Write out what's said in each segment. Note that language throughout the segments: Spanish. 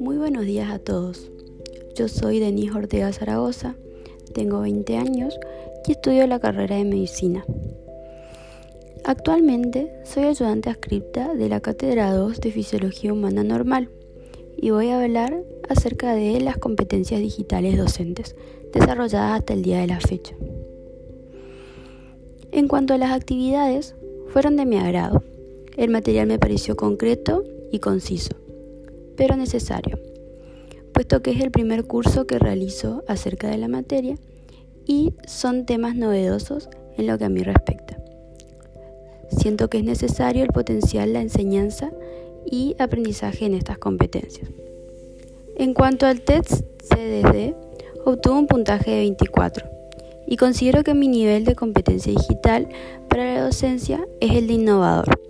Muy buenos días a todos. Yo soy Denise Ortega Zaragoza, tengo 20 años y estudio la carrera de medicina. Actualmente soy ayudante adscripta de la Cátedra 2 de Fisiología Humana Normal y voy a hablar acerca de las competencias digitales docentes desarrolladas hasta el día de la fecha. En cuanto a las actividades, fueron de mi agrado. El material me pareció concreto y conciso, pero necesario, puesto que es el primer curso que realizo acerca de la materia y son temas novedosos en lo que a mí respecta. Siento que es necesario el potencial la enseñanza y aprendizaje en estas competencias. En cuanto al test CDD, obtuvo un puntaje de 24 y considero que mi nivel de competencia digital para la docencia es el de innovador,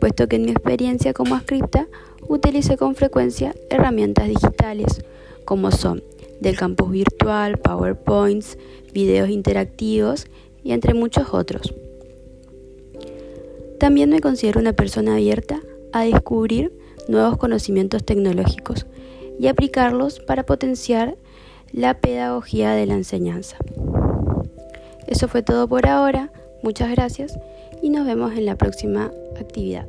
puesto que en mi experiencia como escrita utilicé con frecuencia herramientas digitales como son del campus virtual, PowerPoints, videos interactivos y entre muchos otros. También me considero una persona abierta a descubrir nuevos conocimientos tecnológicos y aplicarlos para potenciar la pedagogía de la enseñanza. Eso fue todo por ahora, muchas gracias y nos vemos en la próxima actividad.